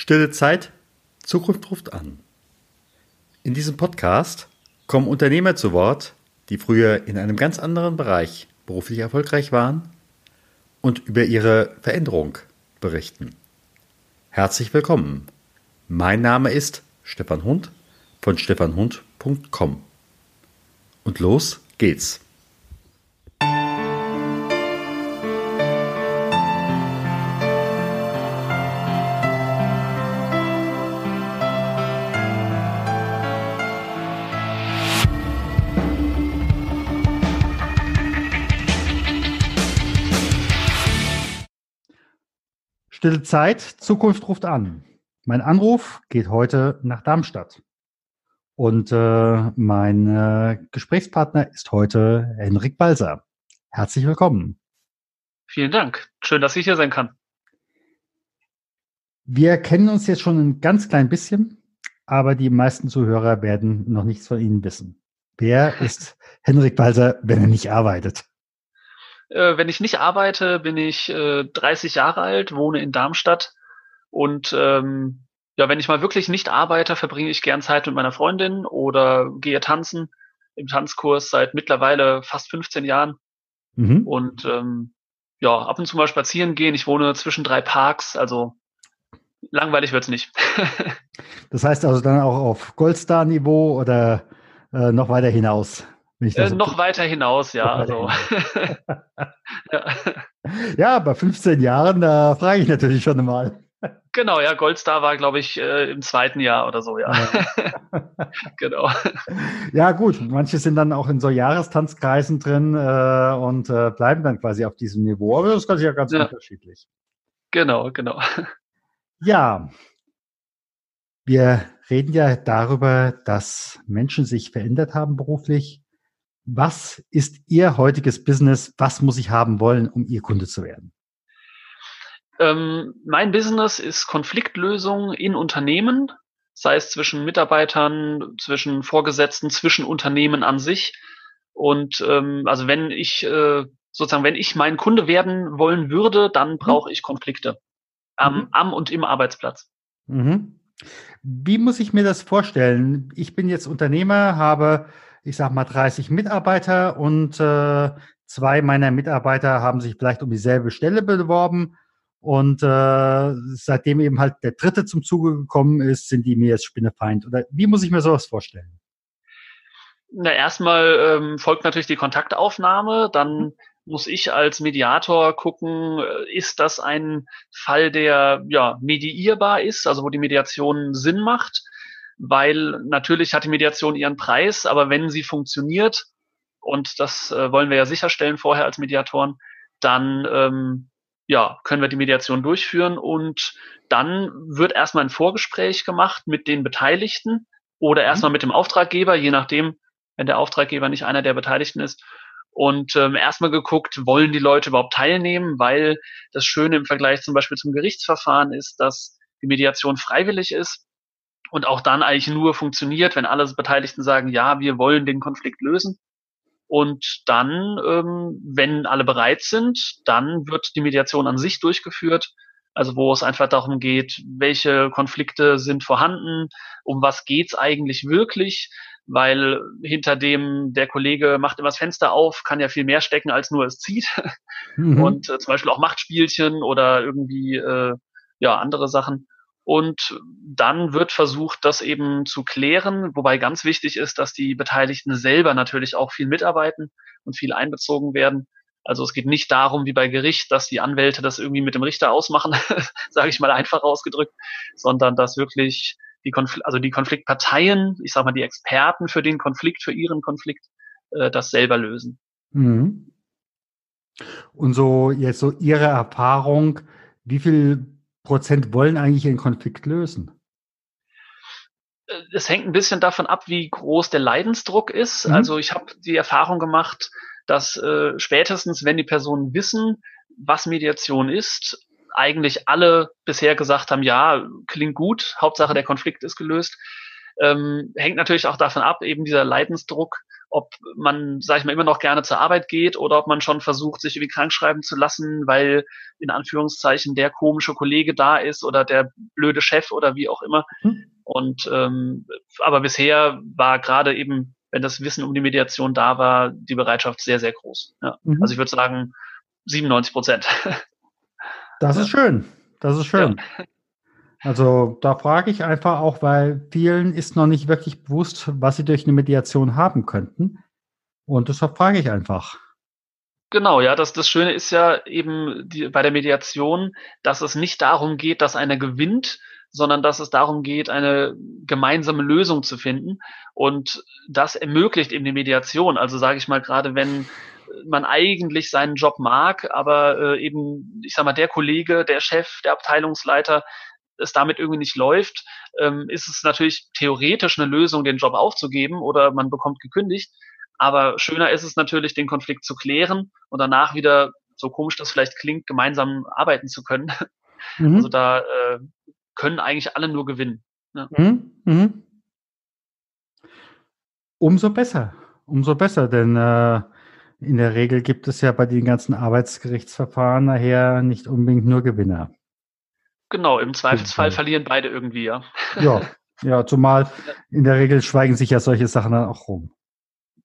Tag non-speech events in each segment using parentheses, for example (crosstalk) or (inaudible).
Stille Zeit, Zukunft ruft an. In diesem Podcast kommen Unternehmer zu Wort, die früher in einem ganz anderen Bereich beruflich erfolgreich waren und über ihre Veränderung berichten. Herzlich willkommen. Mein Name ist Stefan Hund von stefanhund.com. Und los geht's. Stille Zeit, Zukunft ruft an. Mein Anruf geht heute nach Darmstadt. Und äh, mein äh, Gesprächspartner ist heute Henrik Balser. Herzlich willkommen. Vielen Dank. Schön, dass ich hier sein kann. Wir kennen uns jetzt schon ein ganz klein bisschen, aber die meisten Zuhörer werden noch nichts von Ihnen wissen. Wer (laughs) ist Henrik Balser, wenn er nicht arbeitet? Äh, wenn ich nicht arbeite, bin ich äh, 30 Jahre alt, wohne in Darmstadt und ähm, ja, wenn ich mal wirklich nicht arbeite, verbringe ich gern Zeit mit meiner Freundin oder gehe tanzen im Tanzkurs seit mittlerweile fast 15 Jahren. Mhm. Und ähm, ja, ab und zu mal spazieren gehen. Ich wohne zwischen drei Parks, also langweilig wird's nicht. (laughs) das heißt also dann auch auf Goldstar-Niveau oder äh, noch weiter hinaus? Äh, noch weiter hinaus, ja. Also. (laughs) ja. ja, bei 15 Jahren, da frage ich natürlich schon mal. Genau, ja, Goldstar war, glaube ich, äh, im zweiten Jahr oder so, ja. ja. (laughs) genau. Ja, gut, manche sind dann auch in so Jahrestanzkreisen drin äh, und äh, bleiben dann quasi auf diesem Niveau, aber das ist ja ganz ja. unterschiedlich. Genau, genau. Ja, wir reden ja darüber, dass Menschen sich verändert haben beruflich was ist Ihr heutiges Business? Was muss ich haben wollen, um Ihr Kunde zu werden? Ähm, mein Business ist Konfliktlösung in Unternehmen, sei es zwischen Mitarbeitern, zwischen Vorgesetzten, zwischen Unternehmen an sich. Und ähm, also wenn ich äh, sozusagen, wenn ich mein Kunde werden wollen würde, dann mhm. brauche ich Konflikte am, mhm. am und im Arbeitsplatz. Mhm. Wie muss ich mir das vorstellen? Ich bin jetzt Unternehmer, habe ich sag mal, 30 Mitarbeiter und äh, zwei meiner Mitarbeiter haben sich vielleicht um dieselbe Stelle beworben. Und äh, seitdem eben halt der dritte zum Zuge gekommen ist, sind die mir jetzt Spinnefeind. Oder wie muss ich mir sowas vorstellen? Na, erstmal ähm, folgt natürlich die Kontaktaufnahme, dann mhm. muss ich als Mediator gucken, äh, ist das ein Fall, der ja mediierbar ist, also wo die Mediation Sinn macht weil natürlich hat die Mediation ihren Preis, aber wenn sie funktioniert, und das äh, wollen wir ja sicherstellen vorher als Mediatoren, dann ähm, ja, können wir die Mediation durchführen und dann wird erstmal ein Vorgespräch gemacht mit den Beteiligten oder erstmal mhm. mit dem Auftraggeber, je nachdem, wenn der Auftraggeber nicht einer der Beteiligten ist. Und ähm, erstmal geguckt, wollen die Leute überhaupt teilnehmen, weil das Schöne im Vergleich zum Beispiel zum Gerichtsverfahren ist, dass die Mediation freiwillig ist und auch dann eigentlich nur funktioniert, wenn alle Beteiligten sagen, ja, wir wollen den Konflikt lösen. Und dann, ähm, wenn alle bereit sind, dann wird die Mediation an sich durchgeführt. Also wo es einfach darum geht, welche Konflikte sind vorhanden, um was geht's eigentlich wirklich, weil hinter dem der Kollege macht immer das Fenster auf, kann ja viel mehr stecken, als nur es zieht. Mhm. Und äh, zum Beispiel auch Machtspielchen oder irgendwie äh, ja andere Sachen. Und dann wird versucht, das eben zu klären, wobei ganz wichtig ist, dass die Beteiligten selber natürlich auch viel mitarbeiten und viel einbezogen werden. Also es geht nicht darum, wie bei Gericht, dass die Anwälte das irgendwie mit dem Richter ausmachen, (laughs) sage ich mal einfach ausgedrückt, sondern dass wirklich die Konfl also die Konfliktparteien, ich sage mal die Experten für den Konflikt, für ihren Konflikt, äh, das selber lösen. Mhm. Und so jetzt so Ihre Erfahrung, wie viel Prozent wollen eigentlich einen Konflikt lösen? Äh, es hängt ein bisschen davon ab, wie groß der Leidensdruck ist. Mhm. Also ich habe die Erfahrung gemacht, dass äh, spätestens, wenn die Personen wissen, was Mediation ist, eigentlich alle bisher gesagt haben, ja, klingt gut, Hauptsache der Konflikt ist gelöst. ähm, hängt natürlich auch davon ab, eben dieser Leidensdruck, ob man, sag ich mal, immer noch gerne zur Arbeit geht oder ob man schon versucht, sich irgendwie krank schreiben zu lassen, weil in Anführungszeichen der komische Kollege da ist oder der blöde Chef oder wie auch immer. Mhm. Und ähm, aber bisher war gerade eben, wenn das Wissen um die Mediation da war, die Bereitschaft sehr, sehr groß. Ja. Mhm. Also ich würde sagen 97 Prozent. Das ist schön. Das ist schön. Ja. Also da frage ich einfach auch, weil vielen ist noch nicht wirklich bewusst, was sie durch eine Mediation haben könnten. Und deshalb frage ich einfach. Genau, ja, das, das Schöne ist ja eben die, bei der Mediation, dass es nicht darum geht, dass einer gewinnt, sondern dass es darum geht, eine gemeinsame Lösung zu finden. Und das ermöglicht eben die Mediation. Also sage ich mal, gerade wenn man eigentlich seinen Job mag, aber äh, eben, ich sag mal, der Kollege, der Chef, der Abteilungsleiter es damit irgendwie nicht läuft, ähm, ist es natürlich theoretisch eine Lösung, den Job aufzugeben oder man bekommt gekündigt. Aber schöner ist es natürlich, den Konflikt zu klären und danach wieder, so komisch das vielleicht klingt, gemeinsam arbeiten zu können. (laughs) Mhm. Also da äh, können eigentlich alle nur gewinnen. Ja. Mhm. Mhm. Umso besser, umso besser, denn äh, in der Regel gibt es ja bei den ganzen Arbeitsgerichtsverfahren nachher nicht unbedingt nur Gewinner. Genau, im Zweifelsfall verlieren beide irgendwie, ja. Ja, (laughs) ja, zumal in der Regel schweigen sich ja solche Sachen dann auch rum.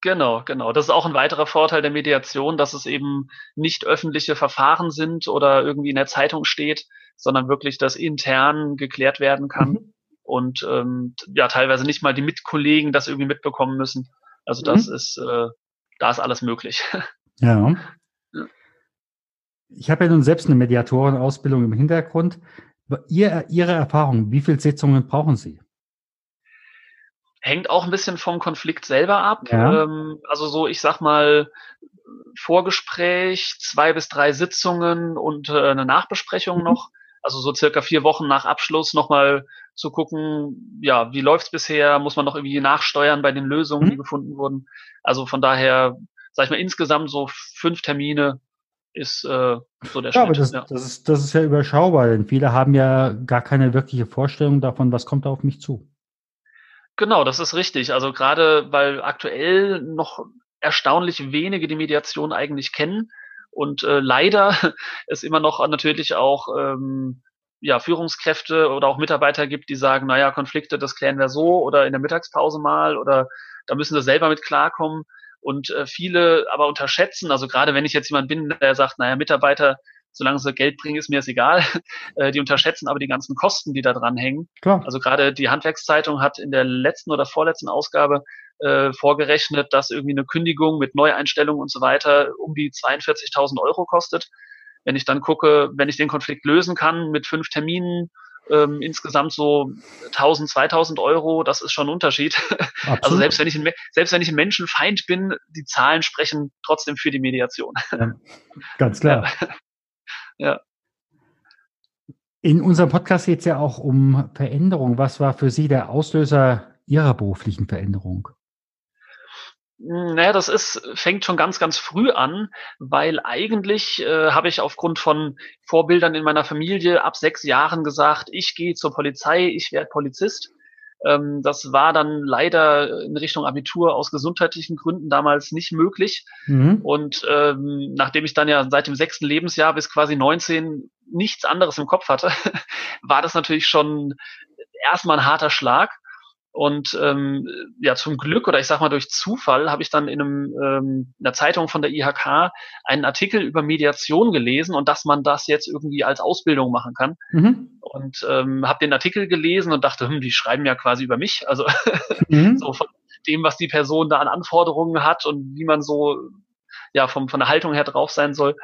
Genau, genau. Das ist auch ein weiterer Vorteil der Mediation, dass es eben nicht öffentliche Verfahren sind oder irgendwie in der Zeitung steht, sondern wirklich das intern geklärt werden kann mhm. und ähm, ja teilweise nicht mal die Mitkollegen das irgendwie mitbekommen müssen. Also das mhm. ist, äh, da ist alles möglich. (laughs) Ja. ja. Ich habe ja nun selbst eine Mediatorenausbildung im Hintergrund. Ihr, Ihre Erfahrung, wie viele Sitzungen brauchen Sie? Hängt auch ein bisschen vom Konflikt selber ab. Ja. Ähm, also so, ich sag mal, Vorgespräch, zwei bis drei Sitzungen und äh, eine Nachbesprechung mhm. noch. Also so circa vier Wochen nach Abschluss nochmal zu gucken, ja, wie läuft's bisher? Muss man noch irgendwie nachsteuern bei den Lösungen, mhm. die gefunden wurden? Also von daher, sag ich mal, insgesamt so fünf Termine ist äh, so der ja, Aber das, ja. das, ist, das ist ja überschaubar, denn viele haben ja gar keine wirkliche Vorstellung davon, was kommt da auf mich zu. Genau, das ist richtig. Also gerade weil aktuell noch erstaunlich wenige die Mediation eigentlich kennen und äh, leider (laughs) es immer noch natürlich auch ähm, ja, Führungskräfte oder auch Mitarbeiter gibt, die sagen, naja, Konflikte, das klären wir so oder in der Mittagspause mal oder da müssen sie selber mit klarkommen. Und äh, viele aber unterschätzen, also gerade wenn ich jetzt jemand bin, der sagt, naja, Mitarbeiter, solange sie Geld bringen, ist mir es egal. (laughs) äh, die unterschätzen aber die ganzen Kosten, die da dran hängen. Klar. Also gerade die Handwerkszeitung hat in der letzten oder vorletzten Ausgabe äh, vorgerechnet, dass irgendwie eine Kündigung mit Neueinstellungen und so weiter um die 42.000 Euro kostet. Wenn ich dann gucke, wenn ich den Konflikt lösen kann mit fünf Terminen, ähm, insgesamt so 1000, 2000 Euro, das ist schon ein Unterschied. (laughs) Absolut. Also selbst wenn ich ein, selbst wenn ich ein Menschenfeind bin, die Zahlen sprechen trotzdem für die Mediation. Ja, (laughs) ganz klar. Ja. (laughs) ja. In unserem Podcast geht es ja auch um Veränderung. Was war für Sie der Auslöser Ihrer beruflichen Veränderung? Naja, das ist, fängt schon ganz, ganz früh an, weil eigentlich äh, habe ich aufgrund von Vorbildern in meiner Familie ab sechs Jahren gesagt, ich gehe zur Polizei, ich werde Polizist. Ähm, das war dann leider in Richtung Abitur aus gesundheitlichen Gründen damals nicht möglich. Mhm. Und ähm, nachdem ich dann ja seit dem sechsten Lebensjahr bis quasi 19 nichts anderes im Kopf hatte, (laughs) war das natürlich schon erstmal ein harter Schlag. Und ähm, ja, zum Glück oder ich sag mal durch Zufall habe ich dann in, einem, ähm, in einer Zeitung von der IHK einen Artikel über Mediation gelesen und dass man das jetzt irgendwie als Ausbildung machen kann. Mhm. Und ähm, habe den Artikel gelesen und dachte, hm, die schreiben ja quasi über mich. Also (laughs) mhm. so von dem, was die Person da an Anforderungen hat und wie man so ja vom, von der Haltung her drauf sein soll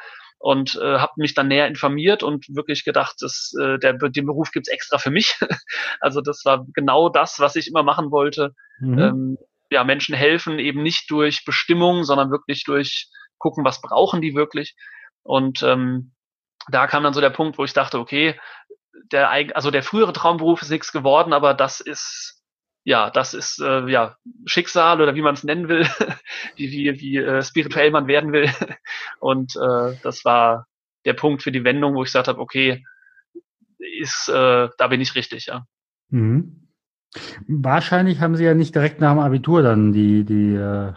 und äh, habe mich dann näher informiert und wirklich gedacht, dass äh, der den Beruf gibt's extra für mich. (laughs) also das war genau das, was ich immer machen wollte. Mhm. Ähm, ja, Menschen helfen eben nicht durch Bestimmung, sondern wirklich durch gucken, was brauchen die wirklich. Und ähm, da kam dann so der Punkt, wo ich dachte, okay, der also der frühere Traumberuf ist nichts geworden, aber das ist ja, das ist äh, ja Schicksal oder wie man es nennen will, (laughs) wie, wie, wie äh, spirituell man werden will. (laughs) Und äh, das war der Punkt für die Wendung, wo ich gesagt habe, okay, ist, äh, da bin ich richtig, ja. Mhm. Wahrscheinlich haben Sie ja nicht direkt nach dem Abitur dann die, die äh,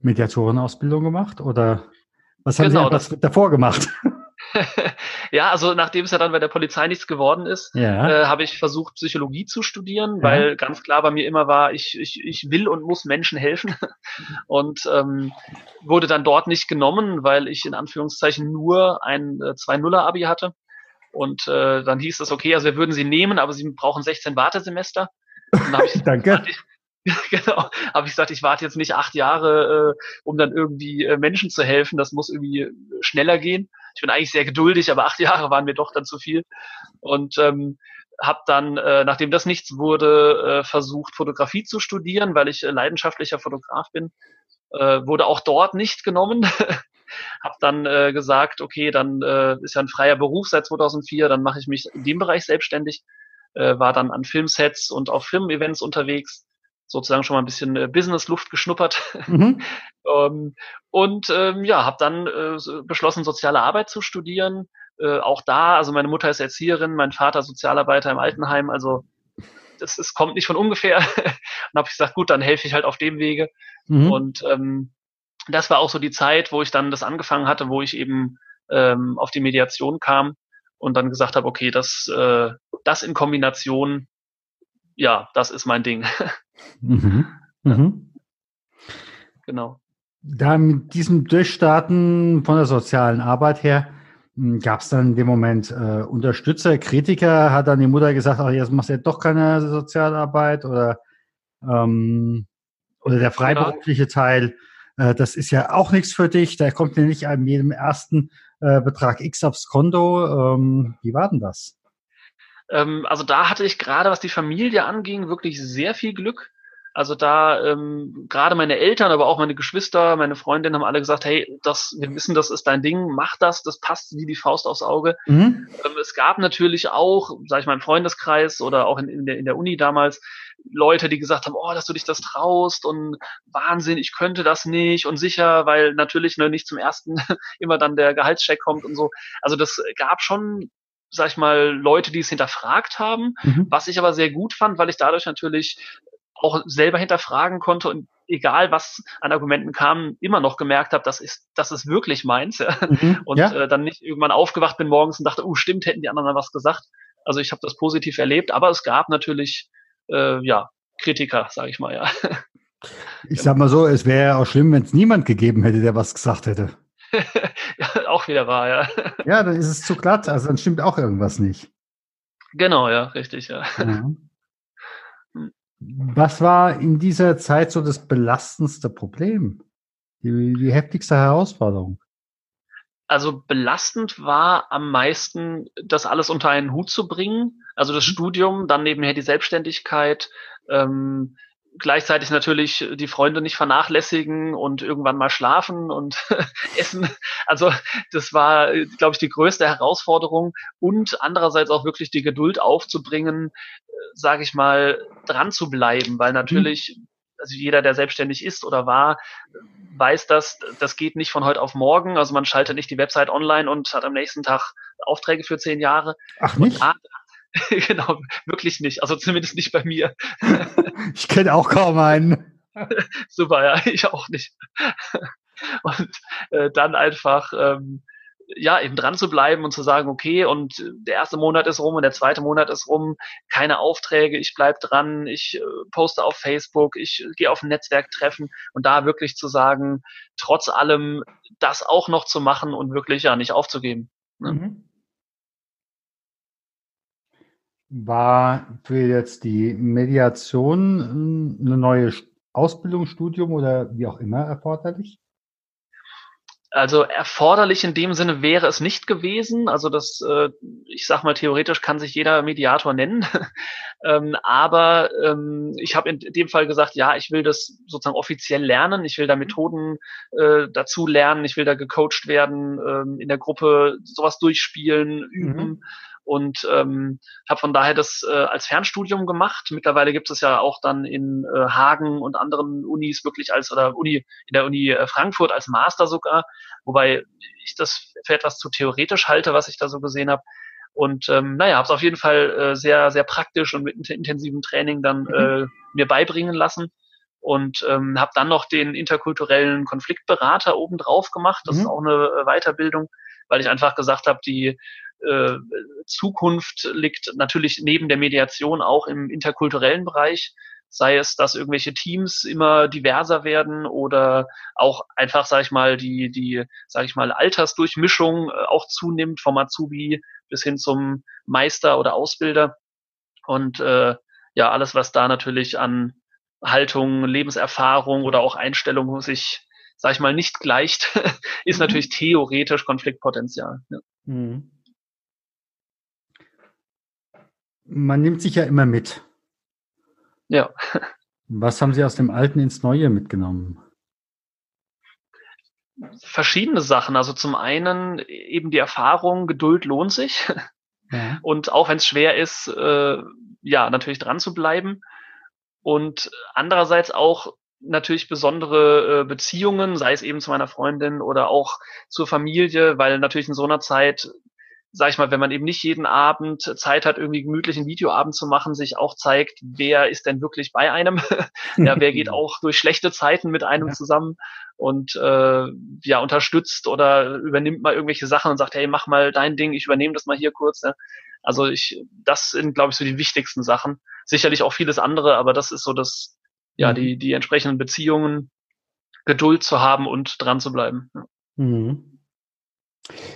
Mediatorenausbildung gemacht oder was haben genau, Sie davor gemacht? (laughs) ja, also nachdem es ja dann bei der Polizei nichts geworden ist, ja. äh, habe ich versucht, Psychologie zu studieren, ja. weil ganz klar bei mir immer war, ich, ich, ich will und muss Menschen helfen. (laughs) Und ähm, wurde dann dort nicht genommen, weil ich in Anführungszeichen nur ein äh, 2-0er-Abi hatte. Und äh, dann hieß es, okay, also wir würden sie nehmen, aber sie brauchen 16 Wartesemester. (laughs) Ich, Danke. genau, habe ich gesagt, ich warte jetzt nicht acht Jahre, äh, um dann irgendwie äh, Menschen zu helfen. Das muss irgendwie schneller gehen. Ich bin eigentlich sehr geduldig, aber acht (laughs) Jahre waren mir doch dann zu viel. Und ähm, habe dann, äh, nachdem das nichts wurde, äh, versucht, Fotografie zu studieren, weil ich äh, leidenschaftlicher Fotograf bin. Äh, wurde auch dort nicht genommen. (laughs) habe dann äh, gesagt, okay, dann äh, ist ja ein freier Beruf seit 2004, dann mache ich mich in dem Bereich selbstständig. Äh, war dann an Filmsets und auf Firmen-Events unterwegs sozusagen schon mal ein bisschen äh, Business-Luft geschnuppert. Mhm. (laughs) ähm, und ähm, ja, habe dann äh, beschlossen, soziale Arbeit zu studieren. Äh, auch da, also meine Mutter ist Erzieherin, mein Vater Sozialarbeiter im Altenheim, also das, das kommt nicht von ungefähr. (laughs) und habe ich gesagt, gut, dann helfe ich halt auf dem Wege. Mhm. Und ähm, das war auch so die Zeit, wo ich dann das angefangen hatte, wo ich eben ähm, auf die Mediation kam und dann gesagt habe, okay, das, äh, das in Kombination, ja, das ist mein Ding. Mhm. (laughs) Mhm. Genau. Da mit diesem Durchstarten von der sozialen Arbeit her, hm, gab es dann in dem Moment äh, Unterstützer, Kritiker? Hat dann die Mutter gesagt, ach, jetzt machst du ja doch keine Sozialarbeit oder, ähm, oder der freiberufliche Teil, äh, das ist ja auch nichts für dich, da kommt ja nicht an jedem ersten äh, Betrag X aufs Konto. Ähm, wie war denn das? Ähm, also da hatte ich gerade, was die Familie anging, wirklich sehr viel Glück. Also da ähm, gerade meine Eltern, aber auch meine Geschwister, meine Freundin haben alle gesagt, hey, das, wir wissen, das ist dein Ding, mach das, das passt wie die Faust aufs Auge. Mhm. Ähm, es gab natürlich auch, sag ich mal, im Freundeskreis oder auch in, in, der, in der Uni damals, Leute, die gesagt haben, oh, dass du dich das traust und Wahnsinn, ich könnte das nicht und sicher, weil natürlich ne, nicht zum ersten (laughs) immer dann der Gehaltscheck kommt und so. Also das gab schon sag ich mal, Leute, die es hinterfragt haben, mhm. was ich aber sehr gut fand, weil ich dadurch natürlich auch selber hinterfragen konnte und egal was an Argumenten kam, immer noch gemerkt habe, das ist, das ist wirklich meins. Ja. Mhm, und ja. Äh, dann nicht irgendwann aufgewacht bin morgens und dachte, oh stimmt, hätten die anderen was gesagt. Also ich habe das positiv erlebt, aber es gab natürlich äh, ja Kritiker, sage ich mal, ja. Ich sag mal so, es wäre ja auch schlimm, wenn es niemand gegeben hätte, der was gesagt hätte. (laughs) ja, auch wieder wahr, ja. Ja, dann ist es zu glatt, also dann stimmt auch irgendwas nicht. Genau, ja, richtig, ja. ja. Was war in dieser Zeit so das belastendste Problem? Die, die heftigste Herausforderung? Also belastend war am meisten, das alles unter einen Hut zu bringen. Also das mhm. Studium, dann nebenher die Selbstständigkeit, ähm, gleichzeitig natürlich die Freunde nicht vernachlässigen und irgendwann mal schlafen und (laughs) essen. Also das war, glaube ich, die größte Herausforderung und andererseits auch wirklich die Geduld aufzubringen, äh, sage ich mal, dran zu bleiben, weil mhm. natürlich also jeder, der selbstständig ist oder war, weiß das, das geht nicht von heute auf morgen. Also man schaltet nicht die Website online und hat am nächsten Tag Aufträge für zehn Jahre. Ach nicht? Da, (laughs) genau, wirklich nicht. Also zumindest nicht bei mir. (laughs) ich kenne auch kaum einen. (laughs) Super, ja, ich auch nicht. Und äh, dann einfach ähm, ja eben dran zu bleiben und zu sagen, okay, und der erste Monat ist rum und der zweite Monat ist rum, keine Aufträge, ich bleib dran, ich äh, poste auf Facebook, ich äh, gehe auf ein Netzwerktreffen und da wirklich zu sagen, trotz allem das auch noch zu machen und wirklich ja nicht aufzugeben. Ne? Mhm. War für jetzt die Mediation ähm, eine neue Ausbildung, Studium oder wie auch immer erforderlich? Also erforderlich in dem Sinne wäre es nicht gewesen. Also das, äh, ich sag mal, theoretisch kann sich jeder Mediator nennen. (laughs) ähm, aber ähm, ich habe in dem Fall gesagt, ja, ich will das sozusagen offiziell lernen. Ich will da Methoden äh, dazu lernen. Ich will da gecoacht werden, ähm, in der Gruppe sowas durchspielen, üben. Mhm und ähm, habe von daher das äh, als Fernstudium gemacht. Mittlerweile gibt es ja auch dann in äh, Hagen und anderen Unis wirklich als oder Uni in der Uni äh, Frankfurt als Master sogar, wobei ich das für etwas zu theoretisch halte, was ich da so gesehen habe. Und ähm, naja, habe es auf jeden Fall äh, sehr, sehr praktisch und mit intensivem Training dann mhm. äh, mir beibringen lassen und ähm, habe dann noch den interkulturellen Konfliktberater obendrauf gemacht. Das mhm. ist auch eine äh, Weiterbildung, weil ich einfach gesagt habe, die äh, Zukunft liegt natürlich neben der Mediation auch im interkulturellen Bereich sei es, dass irgendwelche Teams immer diverser werden oder auch einfach, sage ich mal, die, die, sage ich mal, Altersdurchmischung äh, auch zunimmt vom Azubi bis hin zum Meister oder Ausbilder. Und äh, ja, alles, was da natürlich an Haltung, Lebenserfahrung oder auch Einstellung sich, sag ich mal, nicht gleicht, (laughs) ist mhm. natürlich theoretisch Konfliktpotenzial. Ja. Mhm. Man nimmt sich ja immer mit. Ja. (laughs) Was haben Sie aus dem Alten ins Neue mitgenommen? Verschiedene Sachen. Also zum einen eben die Erfahrung, Geduld lohnt sich. (laughs) Ja. Und auch wenn es schwer ist, äh, ja, natürlich dran zu bleiben. Und andererseits auch natürlich besondere äh, Beziehungen, sei es eben zu meiner Freundin oder auch zur Familie, weil natürlich in so einer Zeit sag ich mal, wenn man eben nicht jeden Abend Zeit hat, irgendwie gemütlich einen Videoabend zu machen, sich auch zeigt, wer ist denn wirklich bei einem? (laughs) ja, wer geht (laughs) auch durch schlechte Zeiten mit einem ja. zusammen und äh, ja, unterstützt oder übernimmt mal irgendwelche Sachen und sagt, hey, mach mal dein Ding, ich übernehme das mal hier kurz. Ja. Also ich, das sind, glaube ich, so die wichtigsten Sachen. Sicherlich auch vieles andere, aber das ist so das, ja, mhm. die, die entsprechenden Beziehungen, Geduld zu haben und dran zu bleiben. Mhm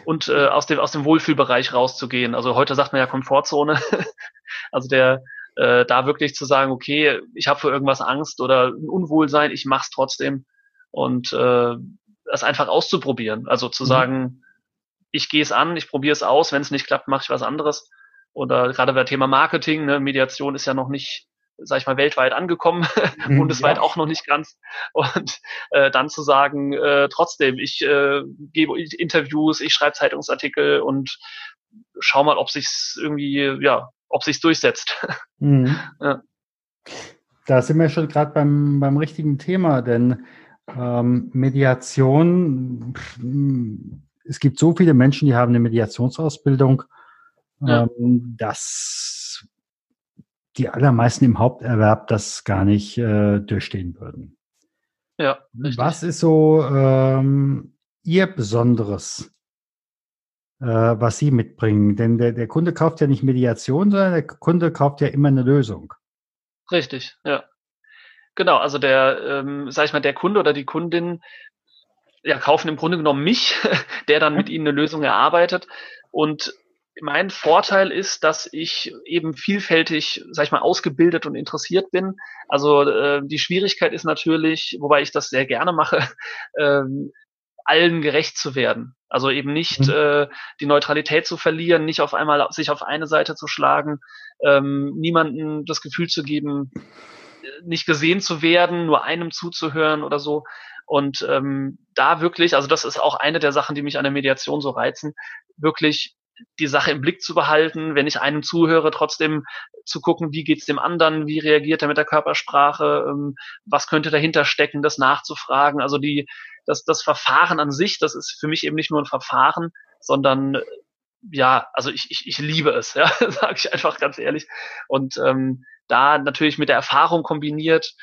und äh, aus dem aus dem Wohlfühlbereich rauszugehen. Also heute sagt man ja Komfortzone. (laughs) also der äh, da wirklich zu sagen, okay, ich habe für irgendwas Angst oder ein Unwohlsein, ich mach's trotzdem und äh, das einfach auszuprobieren. Also zu mhm. sagen, ich gehe es an, ich probiere es aus, wenn es nicht klappt, mache ich was anderes. Oder gerade bei Thema Marketing, ne, Mediation ist ja noch nicht sag ich mal, weltweit angekommen, (laughs) mhm, bundesweit ja. auch noch nicht ganz. Und äh, dann zu sagen, äh, trotzdem, ich äh, gebe Interviews, ich schreibe Zeitungsartikel und schau mal, ob sich's irgendwie, ja, ob sich's durchsetzt. (laughs) Mhm. ja. Da sind wir schon gerade beim, beim richtigen Thema, denn ähm, Mediation, es gibt so viele Menschen, die haben eine Mediationsausbildung. Ja. Ähm, das die allermeisten im Haupterwerb das gar nicht äh, durchstehen würden. Ja. Richtig. Was ist so ähm, Ihr Besonderes, äh, was Sie mitbringen? Denn der, der Kunde kauft ja nicht Mediation, sondern der Kunde kauft ja immer eine Lösung. Richtig, ja. Genau, also der, ähm, sag ich mal, der Kunde oder die Kundin ja, kaufen im Grunde genommen mich, (laughs) der dann mit ihnen eine Lösung erarbeitet. Und mein Vorteil ist, dass ich eben vielfältig, sag ich mal, ausgebildet und interessiert bin. Also äh, die Schwierigkeit ist natürlich, wobei ich das sehr gerne mache, (laughs) ähm, allen gerecht zu werden. Also eben nicht mhm. äh, die Neutralität zu verlieren, nicht auf einmal sich auf eine Seite zu schlagen, ähm, niemandem das Gefühl zu geben, nicht gesehen zu werden, nur einem zuzuhören oder so. Und ähm, da wirklich, also das ist auch eine der Sachen, die mich an der Mediation so reizen, wirklich die Sache im Blick zu behalten, wenn ich einem zuhöre, trotzdem zu gucken, wie geht's dem anderen, wie reagiert er mit der Körpersprache, ähm, was könnte dahinter stecken, das nachzufragen. Also die, das, das Verfahren an sich, das ist für mich eben nicht nur ein Verfahren, sondern ja, also ich, ich, ich liebe es, (laughs) ja, sage ich einfach ganz ehrlich. Und ähm, da natürlich mit der Erfahrung kombiniert,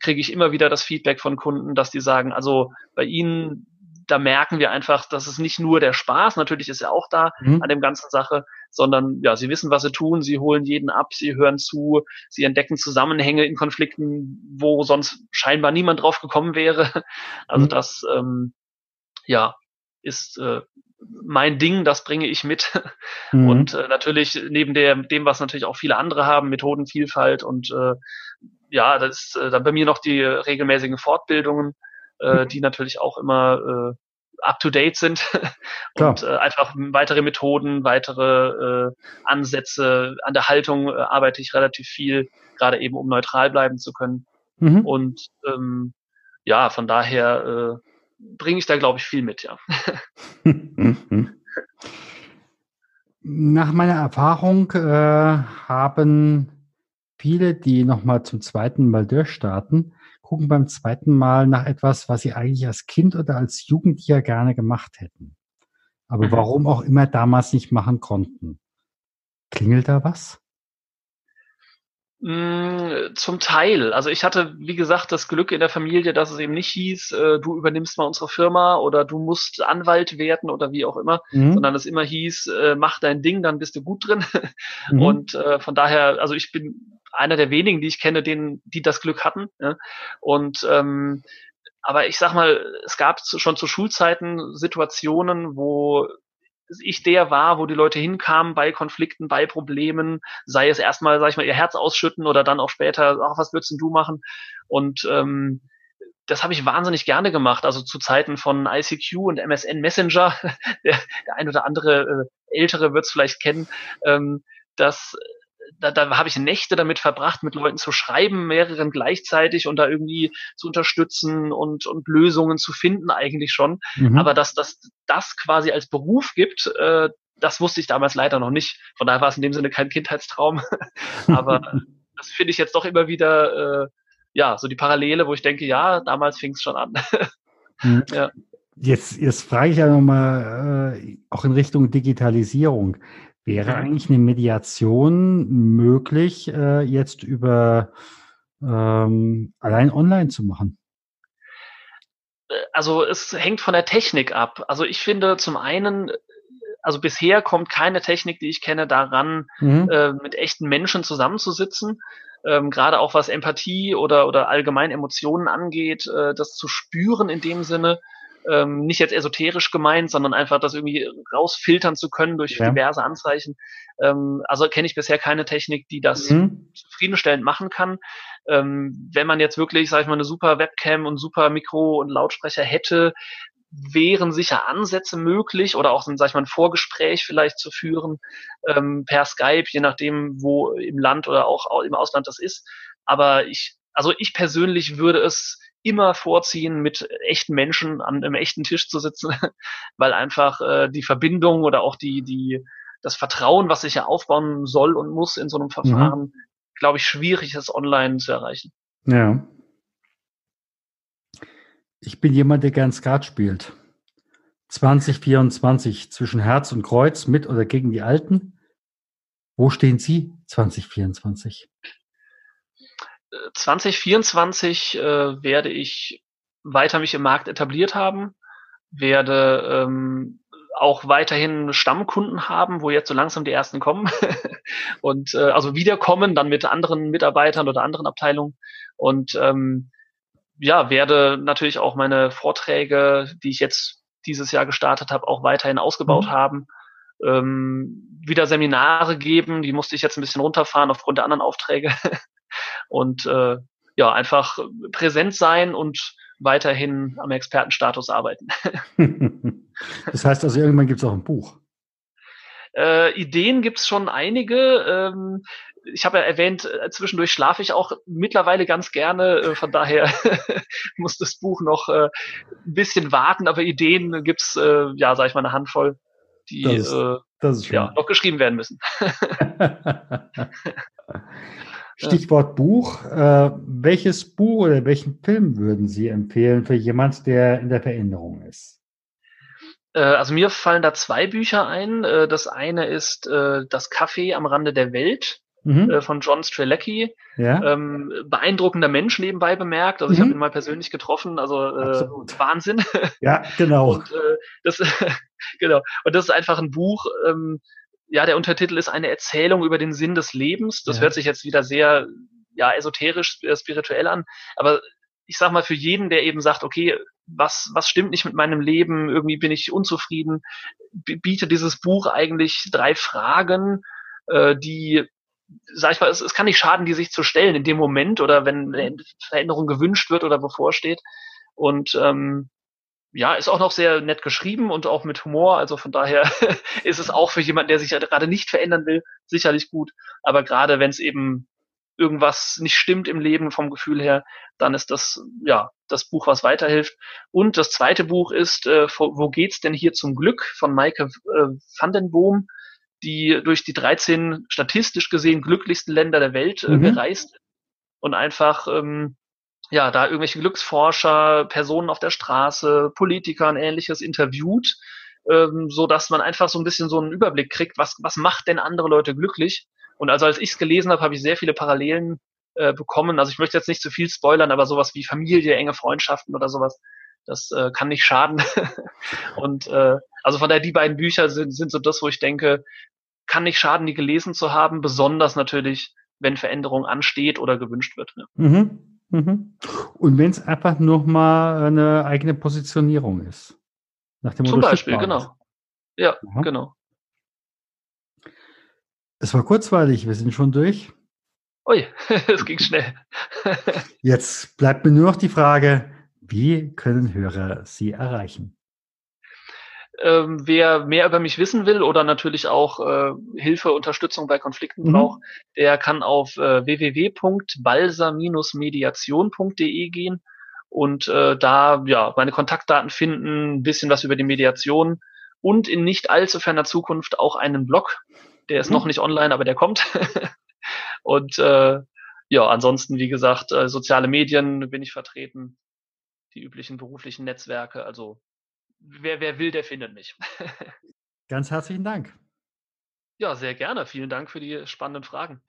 kriege ich immer wieder das Feedback von Kunden, dass die sagen, also bei ihnen da merken wir einfach, dass es nicht nur der Spaß, natürlich ist er auch da mhm. an dem ganzen Sache, sondern ja, sie wissen, was sie tun, sie holen jeden ab, sie hören zu, sie entdecken Zusammenhänge in Konflikten, wo sonst scheinbar niemand drauf gekommen wäre. (laughs) Also mhm. das, ähm, ja, ist äh, mein Ding, das bringe ich mit. (laughs) Mhm. Und äh, natürlich neben der, dem, was natürlich auch viele andere haben, Methodenvielfalt und äh, ja, das ist äh, dann bei mir noch die regelmäßigen Fortbildungen, äh, mhm. die natürlich auch immer äh, up to date sind (laughs) und äh, einfach weitere Methoden, weitere äh, Ansätze an der Haltung äh, arbeite ich relativ viel, gerade eben um neutral bleiben zu können. Mhm. Und ähm, ja, von daher äh, bringe ich da, glaube ich, viel mit, ja. (laughs) Nach meiner Erfahrung äh, haben viele, die nochmal zum zweiten Mal durchstarten, gucken beim zweiten Mal nach etwas, was sie eigentlich als Kind oder als Jugendlicher gerne gemacht hätten. Aber mhm. warum auch immer damals nicht machen konnten. Klingelt da was? Mm, zum Teil. Also ich hatte, wie gesagt, das Glück in der Familie, dass es eben nicht hieß, äh, du übernimmst mal unsere Firma oder du musst Anwalt werden oder wie auch immer, mhm. sondern es immer hieß, äh, mach dein Ding, dann bist du gut drin. (laughs) Mhm. Und äh, von daher, also ich bin einer der wenigen, die ich kenne, denen, die das Glück hatten. Ja? Und ähm, aber ich sag mal, es gab schon zu Schulzeiten Situationen, wo ich der war, wo die Leute hinkamen bei Konflikten, bei Problemen, sei es erstmal, sag ich mal, ihr Herz ausschütten oder dann auch später, ach, was würdest denn du machen? Und ähm, das habe ich wahnsinnig gerne gemacht. Also zu Zeiten von ICQ und MSN Messenger, (laughs) der, der ein oder andere äh, Ältere wird es vielleicht kennen, ähm, dass da, da habe ich Nächte damit verbracht, mit Leuten zu schreiben, mehreren gleichzeitig und da irgendwie zu unterstützen und, und Lösungen zu finden eigentlich schon. Mhm. Aber dass das, das quasi als Beruf gibt, äh, das wusste ich damals leider noch nicht. Von daher war es in dem Sinne kein Kindheitstraum. (laughs) Aber das finde ich jetzt doch immer wieder, äh, ja, so die Parallele, wo ich denke, ja, damals fing es schon an. (laughs) mhm. ja. Jetzt, jetzt frage ich ja nochmal äh, auch in Richtung Digitalisierung. Wäre eigentlich eine Mediation möglich, äh, jetzt über ähm, allein online zu machen? Also es hängt von der Technik ab. Also ich finde zum einen, also bisher kommt keine Technik, die ich kenne, daran, mhm. äh, mit echten Menschen zusammenzusitzen. Ähm, gerade auch was Empathie oder, oder allgemein Emotionen angeht, äh, das zu spüren in dem Sinne ähm, nicht jetzt esoterisch gemeint, sondern einfach das irgendwie rausfiltern zu können durch ja. diverse Anzeichen. Ähm, also kenne ich bisher keine Technik, die das mhm. zufriedenstellend machen kann. Ähm, wenn man jetzt wirklich, sag ich mal, eine super Webcam und super Mikro und Lautsprecher hätte, wären sicher Ansätze möglich oder auch, sag ich mal, ein Vorgespräch vielleicht zu führen ähm, per Skype, je nachdem, wo im Land oder auch im Ausland das ist. Aber ich, also ich persönlich würde es immer vorziehen, mit echten Menschen an einem echten Tisch zu sitzen, (laughs) weil einfach äh, die Verbindung oder auch die, die, das Vertrauen, was sich ja aufbauen soll und muss in so einem Verfahren, mhm. glaube ich, schwierig ist, online zu erreichen. Ja. Ich bin jemand, der gern Skat spielt. 2024 zwischen Herz und Kreuz mit oder gegen die Alten. Wo stehen Sie 2024? 2024 äh, werde ich weiter mich im Markt etabliert haben, werde ähm, auch weiterhin Stammkunden haben, wo jetzt so langsam die ersten kommen (laughs) und äh, also wiederkommen, dann mit anderen Mitarbeitern oder anderen Abteilungen und ähm, ja, werde natürlich auch meine Vorträge, die ich jetzt dieses Jahr gestartet habe, auch weiterhin ausgebaut mhm. haben. Ähm, wieder Seminare geben, die musste ich jetzt ein bisschen runterfahren aufgrund der anderen Aufträge. (laughs) und äh, ja, einfach präsent sein und weiterhin am Expertenstatus arbeiten. (laughs) das heißt also, irgendwann gibt es auch ein Buch. Äh, Ideen gibt es schon einige. Ähm, ich habe ja erwähnt, äh, zwischendurch schlafe ich auch mittlerweile ganz gerne. Äh, von daher (laughs) muss das Buch noch äh, ein bisschen warten, aber Ideen gibt's äh, ja, sage ich mal, eine Handvoll, die das ist, das ist ja, noch geschrieben werden müssen. (laughs) Stichwort Buch. Äh, welches Buch oder welchen Film würden Sie empfehlen für jemand, der in der Veränderung ist? Äh, also mir fallen da zwei Bücher ein. Äh, das eine ist äh, Das Café am Rande der Welt mhm. von John Strelecki. Ja. Ähm, beeindruckender Mensch nebenbei bemerkt. Also mhm. ich habe ihn mal persönlich getroffen. Also äh, Wahnsinn. Ja, genau. Und, äh, das, (laughs) genau. Und das ist einfach ein Buch, ähm, ja, der Untertitel ist eine Erzählung über den Sinn des Lebens. Das ja. hört sich jetzt wieder sehr, ja, esoterisch, äh, spirituell an. Aber ich sag mal, für jeden, der eben sagt, okay, was, was stimmt nicht mit meinem Leben? Irgendwie bin ich unzufrieden. Bietet dieses Buch eigentlich drei Fragen, äh, die, sag ich mal, es, es kann nicht schaden, die sich zu stellen in dem Moment oder wenn eine Veränderung gewünscht wird oder bevorsteht. Und ähm, ja, ist auch noch sehr nett geschrieben und auch mit Humor. Also von daher (laughs) ist es auch für jemanden, der sich ja gerade nicht verändern will, sicherlich gut. Aber gerade wenn es eben irgendwas nicht stimmt im Leben vom Gefühl her, dann ist das ja das Buch, was weiterhilft. Und das zweite Buch ist äh, Wo geht's denn hier zum Glück von Maike äh, van den Boom, die durch die 13 statistisch gesehen glücklichsten Länder der Welt äh, mhm. gereist und einfach ähm, ja, da irgendwelche Glücksforscher, Personen auf der Straße, Politiker und ähnliches interviewt ähm, so dass man einfach so ein bisschen so einen Überblick kriegt, was, was macht denn andere Leute glücklich? Und also als ich es gelesen habe, habe ich sehr viele Parallelen äh, bekommen. Also ich möchte jetzt nicht zu viel spoilern, aber sowas wie Familie, enge Freundschaften oder sowas, das äh, kann nicht schaden. (laughs) und äh, also von daher die beiden Bücher sind, sind so das, wo ich denke, kann nicht schaden, die gelesen zu haben, besonders natürlich, wenn Veränderung ansteht oder gewünscht wird. Ja. Mhm. Mhm. Und wenn es einfach nur mal eine eigene Positionierung ist. Nach dem Zum Beispiel, genau. Ja, Aha. genau. Es war kurzweilig, wir sind schon durch. Ui, (laughs) es ging schnell. (laughs) Jetzt bleibt mir nur noch die Frage, wie können Hörer Sie erreichen? Ähm, wer mehr über mich wissen will oder natürlich auch äh, Hilfe, Unterstützung bei Konflikten mhm. braucht, der kann auf äh, www.balsa-mediation.de gehen und äh, da ja meine Kontaktdaten finden, ein bisschen was über die Mediation und in nicht allzu ferner Zukunft auch einen Blog. Der ist mhm. noch nicht online, aber der kommt. (laughs) und äh, ja, ansonsten, wie gesagt, äh, soziale Medien bin ich vertreten, die üblichen beruflichen Netzwerke. Also wer, wer will, der findet mich. (laughs) Ganz herzlichen Dank. Ja, sehr gerne. Vielen Dank für die spannenden Fragen.